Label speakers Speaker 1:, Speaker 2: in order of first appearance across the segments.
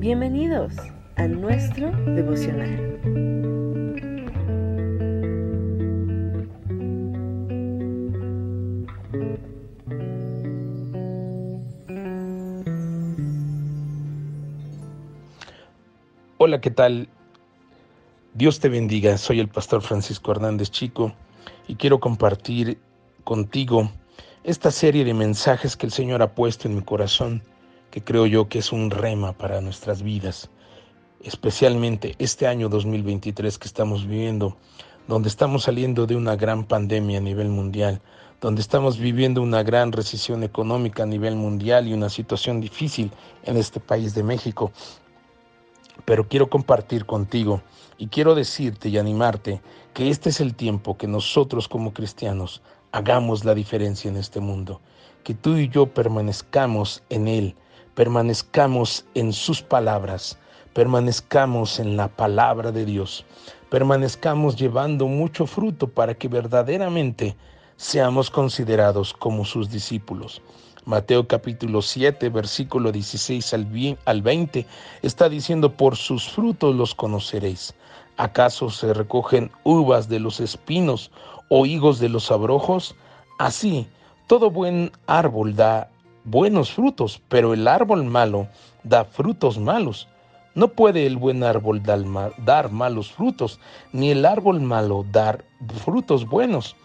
Speaker 1: Bienvenidos a nuestro devocional.
Speaker 2: Hola, ¿qué tal? Dios te bendiga. Soy el pastor Francisco Hernández Chico y quiero compartir contigo esta serie de mensajes que el Señor ha puesto en mi corazón, que creo yo que es un rema para nuestras vidas, especialmente este año 2023 que estamos viviendo, donde estamos saliendo de una gran pandemia a nivel mundial, donde estamos viviendo una gran recesión económica a nivel mundial y una situación difícil en este país de México. Pero quiero compartir contigo y quiero decirte y animarte que este es el tiempo que nosotros como cristianos hagamos la diferencia en este mundo, que tú y yo permanezcamos en Él, permanezcamos en sus palabras, permanezcamos en la palabra de Dios, permanezcamos llevando mucho fruto para que verdaderamente seamos considerados como sus discípulos. Mateo capítulo 7, versículo 16 al 20, está diciendo, por sus frutos los conoceréis. ¿Acaso se recogen uvas de los espinos o higos de los abrojos? Así, todo buen árbol da buenos frutos, pero el árbol malo da frutos malos. No puede el buen árbol dar malos frutos, ni el árbol malo dar frutos buenos.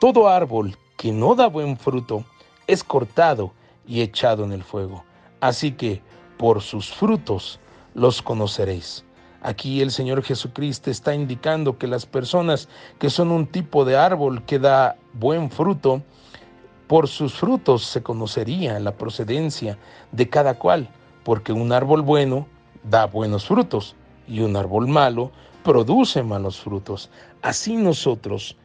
Speaker 2: Todo árbol que no da buen fruto es cortado y echado en el fuego. Así que por sus frutos los conoceréis. Aquí el Señor Jesucristo está indicando que las personas que son un tipo de árbol que da buen fruto, por sus frutos se conocería la procedencia de cada cual, porque un árbol bueno da buenos frutos y un árbol malo produce malos frutos. Así nosotros,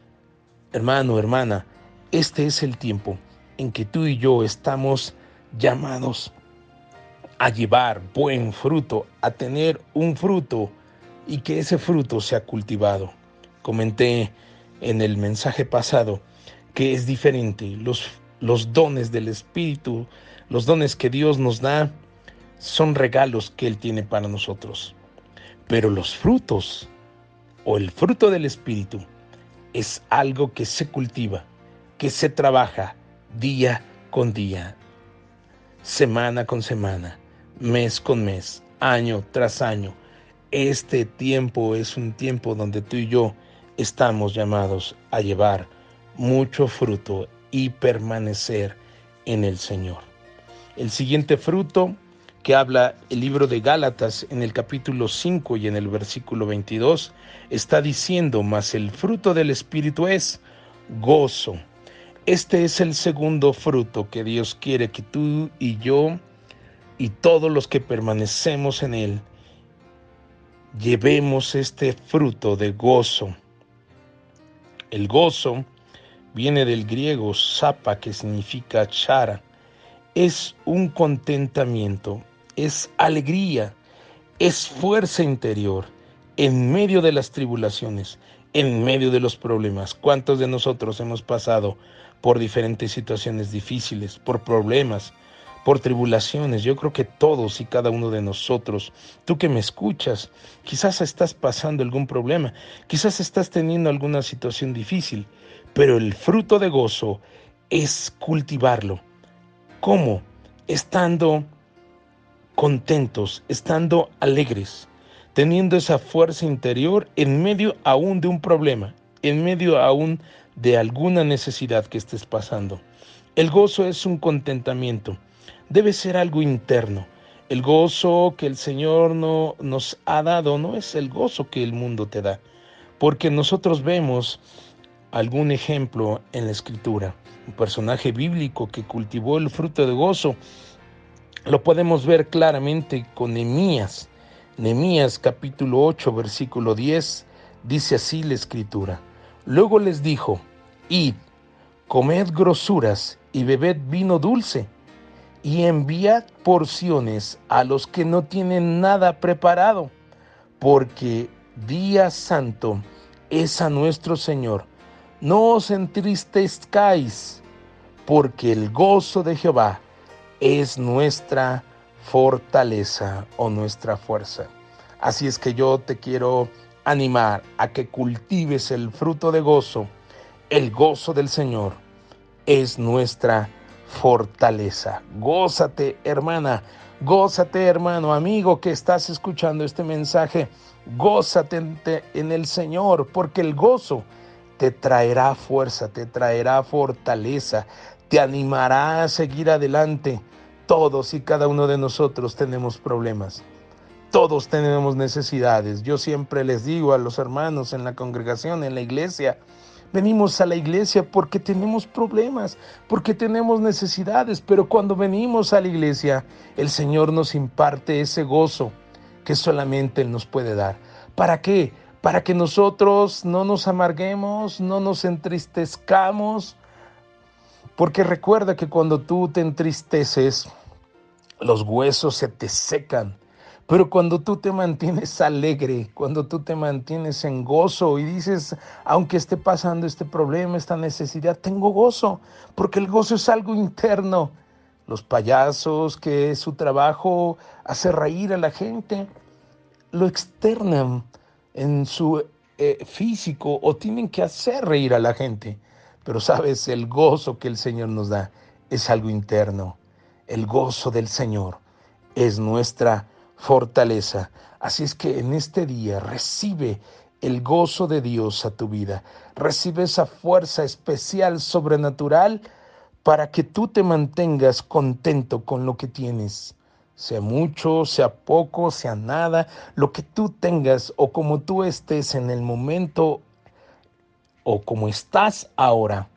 Speaker 2: hermano, hermana, este es el tiempo en que tú y yo estamos llamados a llevar buen fruto, a tener un fruto y que ese fruto sea cultivado. Comenté en el mensaje pasado que es diferente. Los, los dones del Espíritu, los dones que Dios nos da, son regalos que Él tiene para nosotros. Pero los frutos o el fruto del Espíritu es algo que se cultiva, que se trabaja, día con día, semana con semana, mes con mes, año tras año. Este tiempo es un tiempo donde tú y yo estamos llamados a llevar mucho fruto y permanecer en el Señor. El siguiente fruto que habla el libro de Gálatas en el capítulo 5 y en el versículo 22 está diciendo, mas el fruto del Espíritu es gozo, este es el segundo fruto que Dios quiere que tú y yo y todos los que permanecemos en Él llevemos este fruto de gozo. El gozo viene del griego sapa, que significa chara. Es un contentamiento, es alegría, es fuerza interior en medio de las tribulaciones, en medio de los problemas. ¿Cuántos de nosotros hemos pasado por diferentes situaciones difíciles, por problemas, por tribulaciones. Yo creo que todos y cada uno de nosotros, tú que me escuchas, quizás estás pasando algún problema, quizás estás teniendo alguna situación difícil, pero el fruto de gozo es cultivarlo. ¿Cómo? Estando contentos, estando alegres, teniendo esa fuerza interior en medio aún de un problema, en medio aún de alguna necesidad que estés pasando. El gozo es un contentamiento, debe ser algo interno. El gozo que el Señor no, nos ha dado no es el gozo que el mundo te da, porque nosotros vemos algún ejemplo en la escritura, un personaje bíblico que cultivó el fruto de gozo, lo podemos ver claramente con Nehemías. Nehemías capítulo 8 versículo 10 dice así la escritura. Luego les dijo, Id, comed grosuras y bebed vino dulce, y enviad porciones a los que no tienen nada preparado, porque día santo es a nuestro Señor. No os entristezcáis, porque el gozo de Jehová es nuestra fortaleza o nuestra fuerza. Así es que yo te quiero animar a que cultives el fruto de gozo. El gozo del Señor es nuestra fortaleza. Gózate, hermana. Gózate, hermano, amigo, que estás escuchando este mensaje. Gózate en el Señor, porque el gozo te traerá fuerza, te traerá fortaleza, te animará a seguir adelante. Todos y cada uno de nosotros tenemos problemas. Todos tenemos necesidades. Yo siempre les digo a los hermanos en la congregación, en la iglesia, venimos a la iglesia porque tenemos problemas, porque tenemos necesidades, pero cuando venimos a la iglesia, el Señor nos imparte ese gozo que solamente Él nos puede dar. ¿Para qué? Para que nosotros no nos amarguemos, no nos entristezcamos, porque recuerda que cuando tú te entristeces, los huesos se te secan. Pero cuando tú te mantienes alegre, cuando tú te mantienes en gozo y dices, aunque esté pasando este problema, esta necesidad, tengo gozo, porque el gozo es algo interno. Los payasos que su trabajo hace reír a la gente, lo externan en su eh, físico o tienen que hacer reír a la gente. Pero sabes, el gozo que el Señor nos da es algo interno. El gozo del Señor es nuestra fortaleza. Así es que en este día recibe el gozo de Dios a tu vida. Recibe esa fuerza especial, sobrenatural, para que tú te mantengas contento con lo que tienes. Sea mucho, sea poco, sea nada, lo que tú tengas o como tú estés en el momento o como estás ahora,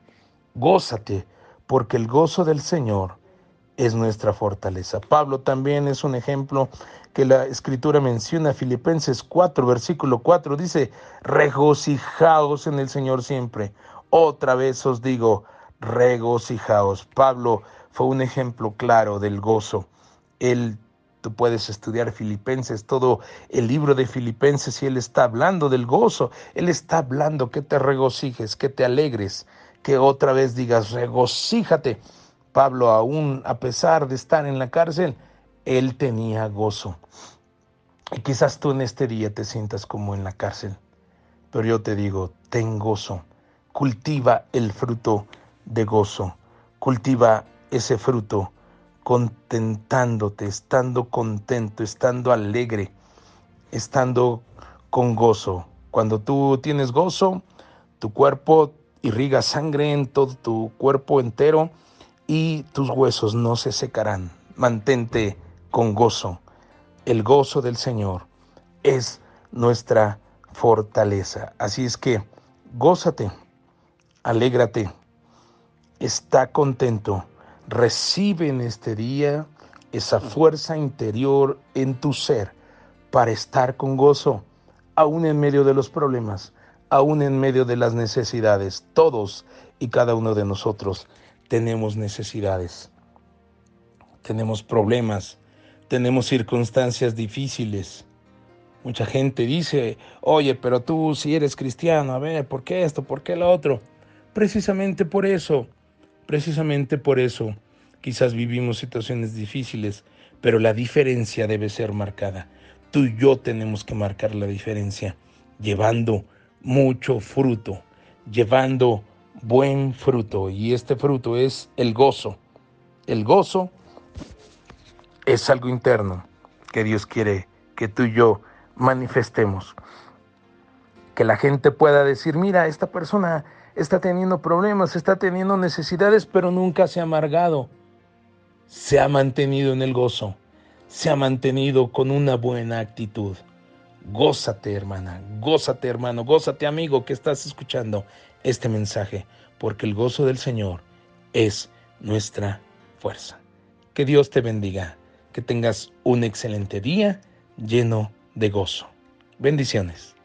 Speaker 2: gózate, porque el gozo del Señor es nuestra fortaleza. Pablo también es un ejemplo que la escritura menciona, Filipenses 4, versículo 4, dice, regocijaos en el Señor siempre. Otra vez os digo, regocijaos. Pablo fue un ejemplo claro del gozo. Él Tú puedes estudiar Filipenses, todo el libro de Filipenses y Él está hablando del gozo. Él está hablando que te regocijes, que te alegres, que otra vez digas regocíjate. Pablo, aún a pesar de estar en la cárcel, Él tenía gozo. Y quizás tú en este día te sientas como en la cárcel, pero yo te digo, ten gozo, cultiva el fruto de gozo, cultiva ese fruto contentándote, estando contento, estando alegre, estando con gozo. Cuando tú tienes gozo, tu cuerpo irriga sangre en todo tu cuerpo entero y tus huesos no se secarán. Mantente con gozo. El gozo del Señor es nuestra fortaleza. Así es que gózate, alégrate, está contento Recibe en este día esa fuerza interior en tu ser para estar con gozo, aún en medio de los problemas, aún en medio de las necesidades. Todos y cada uno de nosotros tenemos necesidades, tenemos problemas, tenemos circunstancias difíciles. Mucha gente dice, oye, pero tú si eres cristiano, a ver, ¿por qué esto? ¿Por qué lo otro? Precisamente por eso Precisamente por eso quizás vivimos situaciones difíciles, pero la diferencia debe ser marcada. Tú y yo tenemos que marcar la diferencia, llevando mucho fruto, llevando buen fruto. Y este fruto es el gozo. El gozo es algo interno que Dios quiere que tú y yo manifestemos. Que la gente pueda decir, mira, esta persona está teniendo problemas, está teniendo necesidades, pero nunca se ha amargado. Se ha mantenido en el gozo, se ha mantenido con una buena actitud. Gózate, hermana, gózate, hermano, gózate, amigo, que estás escuchando este mensaje, porque el gozo del Señor es nuestra fuerza. Que Dios te bendiga, que tengas un excelente día lleno de gozo. Bendiciones.